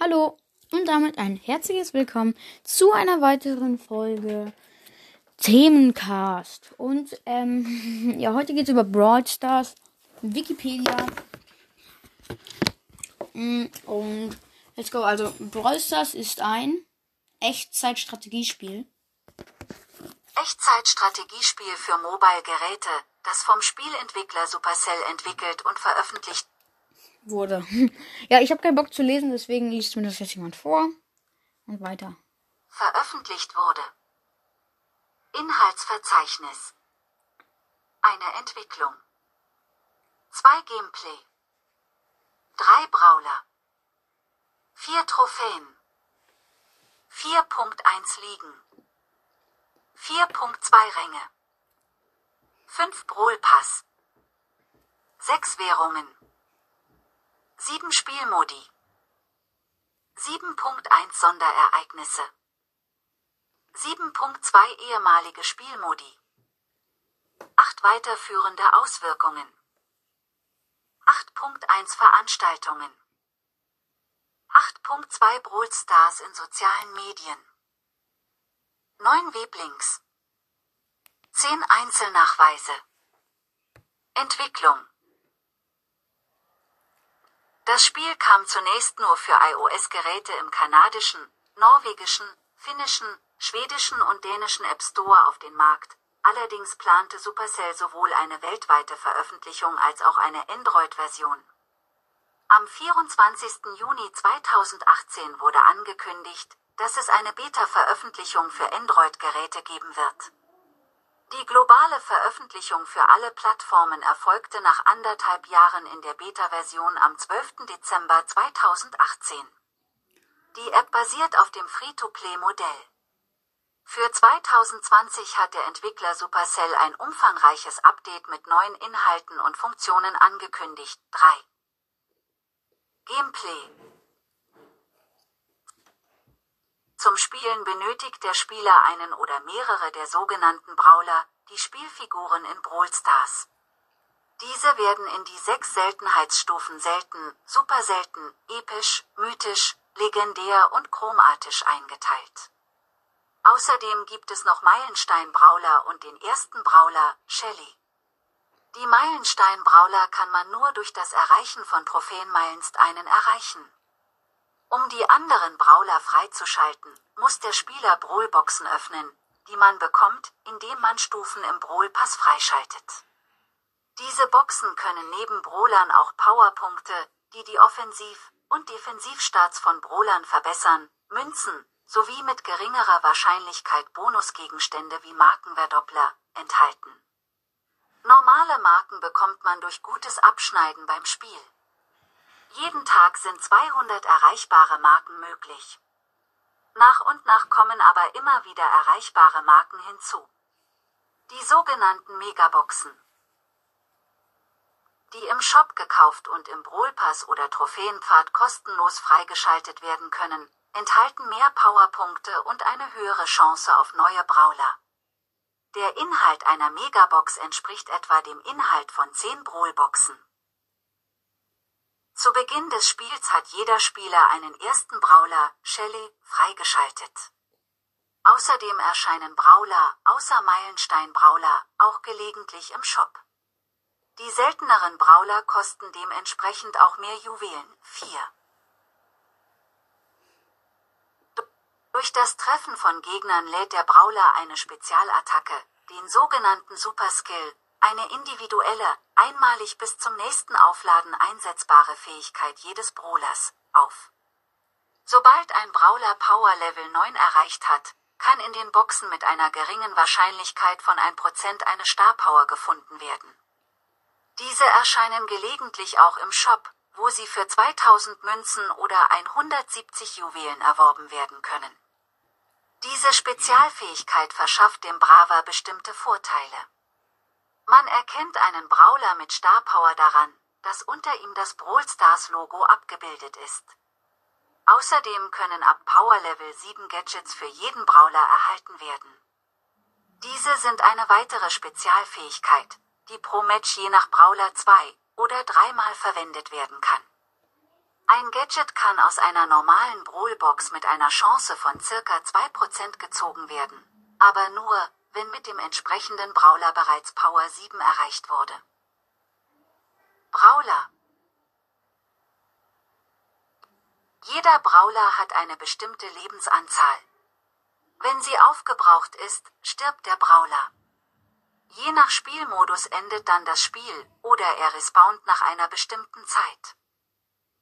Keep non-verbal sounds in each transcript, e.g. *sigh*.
Hallo und damit ein herzliches Willkommen zu einer weiteren Folge Themencast. Und ähm, *laughs* ja, heute geht es über Brawl Stars, Wikipedia. Mm, und let's go. Also Brawl Stars ist ein Echtzeitstrategiespiel. Echtzeitstrategiespiel für Mobile-Geräte, das vom Spielentwickler Supercell entwickelt und veröffentlicht wurde. *laughs* ja, ich habe keinen Bock zu lesen, deswegen liest mir das jetzt jemand vor. Und weiter. veröffentlicht wurde. Inhaltsverzeichnis. Eine Entwicklung. Zwei Gameplay. Drei Brawler. Vier Trophäen. 4.1 Ligen. 4.2 Ränge. 5 Brawl-Pass. 6 Währungen. 7 Spielmodi. 7.1 Sonderereignisse. 7.2 ehemalige Spielmodi. 8 weiterführende Auswirkungen. 8.1 Veranstaltungen. 8.2 Brawl Stars in sozialen Medien. 9 Weblinks. 10 Einzelnachweise. Entwicklung. Das Spiel kam zunächst nur für iOS-Geräte im kanadischen, norwegischen, finnischen, schwedischen und dänischen App Store auf den Markt. Allerdings plante Supercell sowohl eine weltweite Veröffentlichung als auch eine Android-Version. Am 24. Juni 2018 wurde angekündigt, dass es eine Beta-Veröffentlichung für Android-Geräte geben wird. Die globale Veröffentlichung für alle Plattformen erfolgte nach anderthalb Jahren in der Beta-Version am 12. Dezember 2018. Die App basiert auf dem Free-to-Play-Modell. Für 2020 hat der Entwickler Supercell ein umfangreiches Update mit neuen Inhalten und Funktionen angekündigt. 3. Gameplay Zum Spielen benötigt der Spieler einen oder mehrere der sogenannten Brawler, die Spielfiguren in Brawl Stars. Diese werden in die sechs Seltenheitsstufen selten, super selten, episch, mythisch, legendär und chromatisch eingeteilt. Außerdem gibt es noch Meilenstein-Brawler und den ersten Brawler, Shelly. Die Meilenstein-Brawler kann man nur durch das Erreichen von Trophäenmeilensteinen erreichen. Um die anderen Brawler freizuschalten, muss der Spieler Brawlboxen öffnen, die man bekommt, indem man Stufen im Brawlpass freischaltet. Diese Boxen können neben Brawlern auch Powerpunkte, die die Offensiv- und Defensivstarts von Brawlern verbessern, Münzen, sowie mit geringerer Wahrscheinlichkeit Bonusgegenstände wie Markenverdoppler, enthalten. Normale Marken bekommt man durch gutes Abschneiden beim Spiel. Jeden Tag sind 200 erreichbare Marken möglich. Nach und nach kommen aber immer wieder erreichbare Marken hinzu. Die sogenannten Megaboxen. Die im Shop gekauft und im Brawlpass oder Trophäenpfad kostenlos freigeschaltet werden können, enthalten mehr Powerpunkte und eine höhere Chance auf neue Brawler. Der Inhalt einer Megabox entspricht etwa dem Inhalt von 10 Brawlboxen. Zu Beginn des Spiels hat jeder Spieler einen ersten Brawler, Shelly, freigeschaltet. Außerdem erscheinen Brawler, außer Meilenstein-Brawler, auch gelegentlich im Shop. Die selteneren Brawler kosten dementsprechend auch mehr Juwelen, 4. Durch das Treffen von Gegnern lädt der Brawler eine Spezialattacke, den sogenannten Superskill, eine individuelle, einmalig bis zum nächsten Aufladen einsetzbare Fähigkeit jedes Brawlers, auf. Sobald ein Brawler Power Level 9 erreicht hat, kann in den Boxen mit einer geringen Wahrscheinlichkeit von 1% eine Star Power gefunden werden. Diese erscheinen gelegentlich auch im Shop, wo sie für 2000 Münzen oder 170 Juwelen erworben werden können. Diese Spezialfähigkeit verschafft dem Braver bestimmte Vorteile. Man erkennt einen Brawler mit Star Power daran, dass unter ihm das Brawl Stars Logo abgebildet ist. Außerdem können ab Power Level 7 Gadgets für jeden Brawler erhalten werden. Diese sind eine weitere Spezialfähigkeit, die pro Match je nach Brawler zwei oder dreimal verwendet werden kann. Ein Gadget kann aus einer normalen Brawlbox mit einer Chance von circa 2% gezogen werden, aber nur, wenn mit dem entsprechenden Brawler bereits Power 7 erreicht wurde. Brawler Jeder Brawler hat eine bestimmte Lebensanzahl. Wenn sie aufgebraucht ist, stirbt der Brawler. Je nach Spielmodus endet dann das Spiel, oder er respawnt nach einer bestimmten Zeit.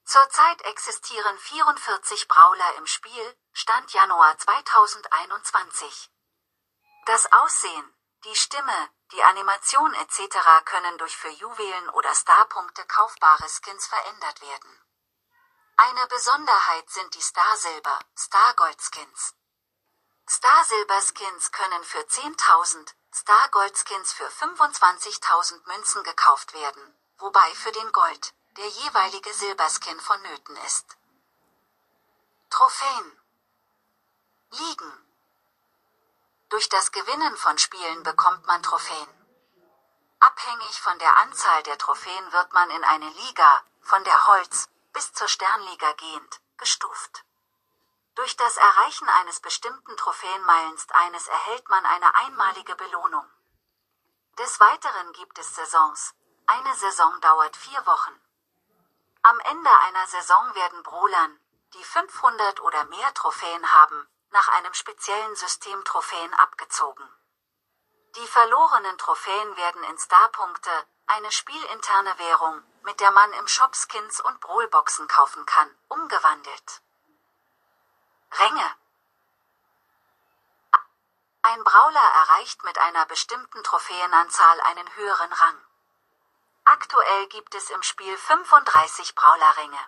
Zurzeit existieren 44 Brawler im Spiel, Stand Januar 2021. Das Aussehen, die Stimme, die Animation etc. können durch für Juwelen oder Starpunkte kaufbare Skins verändert werden. Eine Besonderheit sind die Star Silber, Star Gold Skins. Star Silber Skins können für 10.000, Star Gold Skins für 25.000 Münzen gekauft werden, wobei für den Gold der jeweilige Silberskin vonnöten ist. Trophäen Ligen Durch das Gewinnen von Spielen bekommt man Trophäen. Abhängig von der Anzahl der Trophäen wird man in eine Liga, von der Holz bis zur Sternliga gehend, gestuft. Durch das Erreichen eines bestimmten Trophäenmeilensteines erhält man eine einmalige Belohnung. Des Weiteren gibt es Saisons. Eine Saison dauert vier Wochen. Am Ende einer Saison werden Brawlern, die 500 oder mehr Trophäen haben, nach einem speziellen System Trophäen abgezogen. Die verlorenen Trophäen werden in Starpunkte, eine spielinterne Währung, mit der man im Shop Skins und Brawlboxen kaufen kann, umgewandelt. Ränge Ein Brawler erreicht mit einer bestimmten Trophäenanzahl einen höheren Rang. Aktuell gibt es im Spiel 35 Brawlerränge.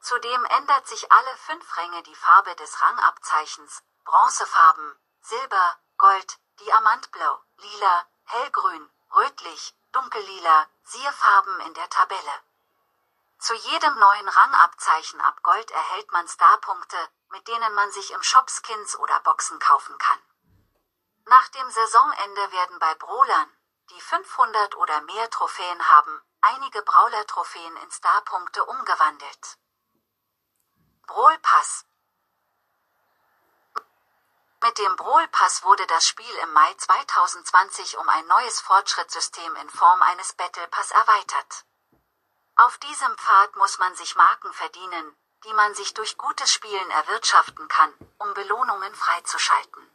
Zudem ändert sich alle fünf Ränge die Farbe des Rangabzeichens, Bronzefarben, Silber, Gold, Diamantblau, Lila, Hellgrün, Rötlich, Dunkellila, siehe Farben in der Tabelle. Zu jedem neuen Rangabzeichen ab Gold erhält man Starpunkte, mit denen man sich im Shop Skins oder Boxen kaufen kann. Nach dem Saisonende werden bei Brawlern, die 500 oder mehr Trophäen haben, einige Brawler-Trophäen in Starpunkte umgewandelt. Brawl Pass Mit dem Brawl Pass wurde das Spiel im Mai 2020 um ein neues Fortschrittssystem in Form eines Battle Pass erweitert. Auf diesem Pfad muss man sich Marken verdienen, die man sich durch gutes Spielen erwirtschaften kann, um Belohnungen freizuschalten.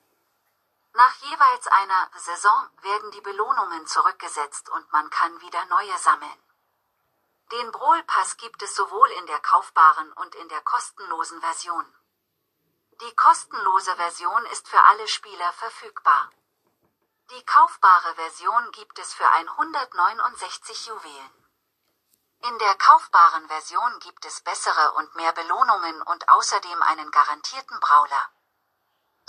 Nach jeweils einer Saison werden die Belohnungen zurückgesetzt und man kann wieder neue sammeln. Den Brawl Pass gibt es sowohl in der kaufbaren und in der kostenlosen Version. Die kostenlose Version ist für alle Spieler verfügbar. Die kaufbare Version gibt es für 169 Juwelen. In der kaufbaren Version gibt es bessere und mehr Belohnungen und außerdem einen garantierten Brawler.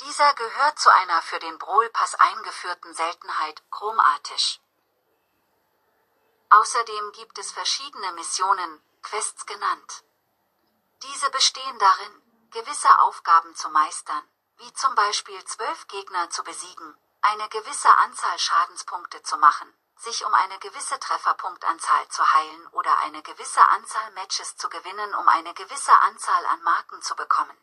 Dieser gehört zu einer für den Brawl Pass eingeführten Seltenheit, chromatisch. Außerdem gibt es verschiedene Missionen, Quests genannt. Diese bestehen darin, gewisse Aufgaben zu meistern, wie zum Beispiel zwölf Gegner zu besiegen, eine gewisse Anzahl Schadenspunkte zu machen, sich um eine gewisse Trefferpunktanzahl zu heilen oder eine gewisse Anzahl Matches zu gewinnen, um eine gewisse Anzahl an Marken zu bekommen.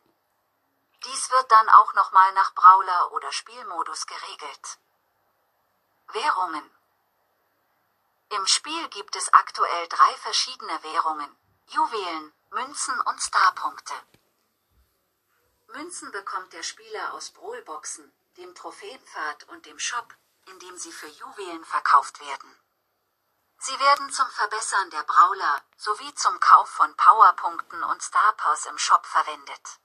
Dies wird dann auch nochmal nach Brawler oder Spielmodus geregelt. Währungen Im Spiel gibt es aktuell drei verschiedene Währungen, Juwelen, Münzen und Starpunkte. Münzen bekommt der Spieler aus Brawlboxen, dem Trophäenpfad und dem Shop, in dem sie für Juwelen verkauft werden. Sie werden zum Verbessern der Brawler sowie zum Kauf von Powerpunkten und Starpaws im Shop verwendet.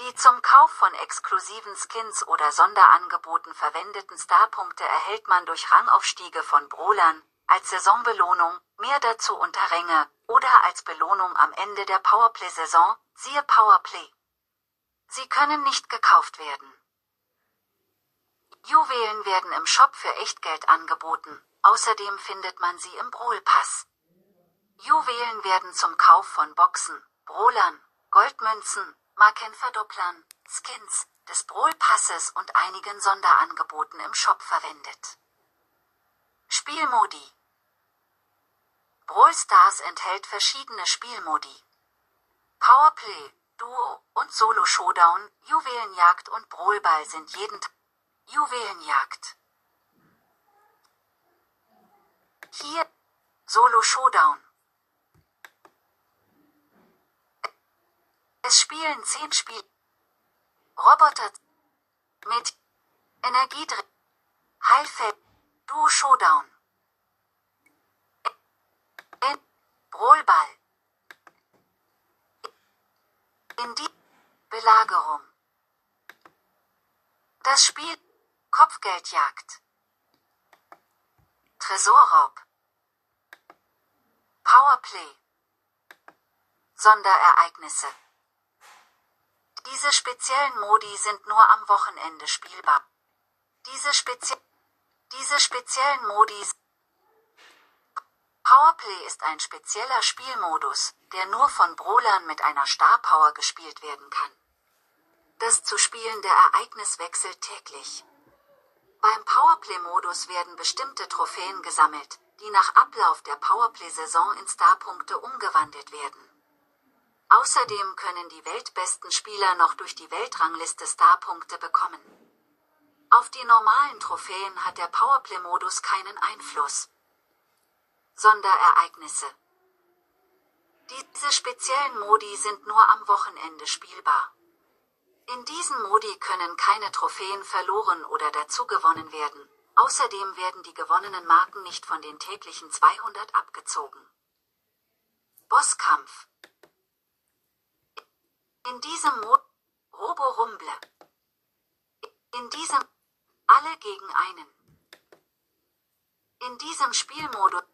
Die zum Kauf von exklusiven Skins oder Sonderangeboten verwendeten Starpunkte erhält man durch Rangaufstiege von Brawlern, als Saisonbelohnung, mehr dazu unter Ränge, oder als Belohnung am Ende der Powerplay-Saison, siehe Powerplay. Sie können nicht gekauft werden. Juwelen werden im Shop für Echtgeld angeboten, außerdem findet man sie im Brawl Pass. Juwelen werden zum Kauf von Boxen, Brawlern, Goldmünzen, Markenverdopplern, Skins, des Brawl-Passes und einigen Sonderangeboten im Shop verwendet. Spielmodi Brawl Stars enthält verschiedene Spielmodi. Powerplay, Duo und Solo Showdown, Juwelenjagd und Brawlball sind jeden Tag Juwelenjagd. Hier Solo Showdown. Es spielen zehn Spiel. Roboter mit Energiedreh. Heilfeld. Duo Showdown. In Brawlball. In die Belagerung. Das Spiel Kopfgeldjagd. Tresorraub. Powerplay. Sonderereignisse. Diese speziellen Modi sind nur am Wochenende spielbar. Diese, spezi diese speziellen Modi Powerplay ist ein spezieller Spielmodus, der nur von Brawlern mit einer Star Power gespielt werden kann. Das zu spielende Ereignis wechselt täglich. Beim Powerplay-Modus werden bestimmte Trophäen gesammelt, die nach Ablauf der Powerplay-Saison in Starpunkte umgewandelt werden. Außerdem können die weltbesten Spieler noch durch die Weltrangliste Starpunkte bekommen. Auf die normalen Trophäen hat der Powerplay-Modus keinen Einfluss. Sonderereignisse Diese speziellen Modi sind nur am Wochenende spielbar. In diesen Modi können keine Trophäen verloren oder dazugewonnen werden. Außerdem werden die gewonnenen Marken nicht von den täglichen 200 abgezogen. Bosskampf in diesem Mod Robo Rumble. In diesem alle gegen einen. In diesem Spielmodus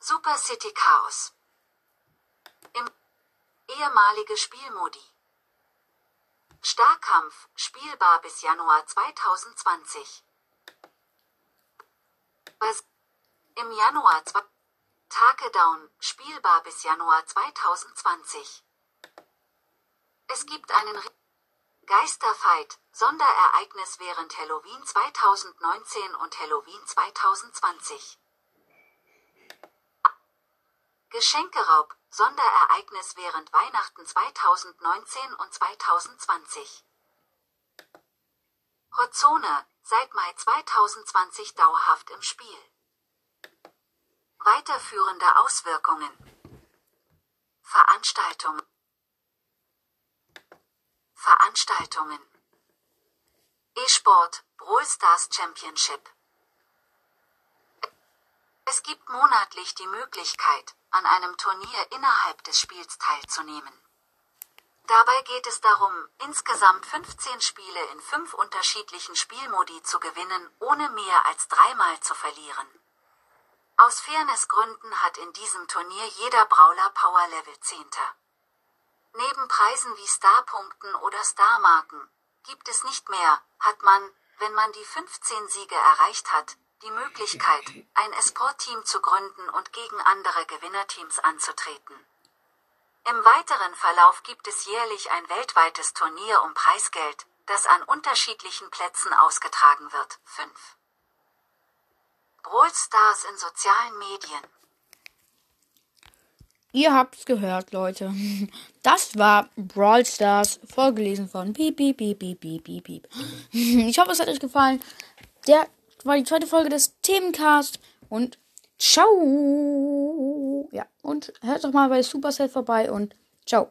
Super City Chaos. Im ehemalige Spielmodi. Starkampf spielbar bis Januar 2020. Was Im Januar 2 Takedown spielbar bis Januar 2020. Es gibt einen Geisterfight, Sonderereignis während Halloween 2019 und Halloween 2020. Geschenkeraub, Sonderereignis während Weihnachten 2019 und 2020. Hotzone, seit Mai 2020 dauerhaft im Spiel. Weiterführende Auswirkungen. Veranstaltung Veranstaltungen E-Sport Brawl Stars Championship Es gibt monatlich die Möglichkeit, an einem Turnier innerhalb des Spiels teilzunehmen. Dabei geht es darum, insgesamt 15 Spiele in fünf unterschiedlichen Spielmodi zu gewinnen, ohne mehr als dreimal zu verlieren. Aus Fairnessgründen hat in diesem Turnier jeder Brawler Power Level 10. Neben Preisen wie Starpunkten oder Starmarken gibt es nicht mehr, hat man, wenn man die 15 Siege erreicht hat, die Möglichkeit, ein Esport-Team zu gründen und gegen andere Gewinnerteams anzutreten. Im weiteren Verlauf gibt es jährlich ein weltweites Turnier um Preisgeld, das an unterschiedlichen Plätzen ausgetragen wird. 5. Brawl Stars in sozialen Medien Ihr habt's gehört, Leute. *laughs* Das war Brawl Stars, vorgelesen von Piep, Piep, Piep, Piep, Piep, Piep, Piep. *laughs* Ich hoffe, es hat euch gefallen. Der war die zweite Folge des Themencast und ciao. Ja, und hört doch mal bei Supercell vorbei und ciao.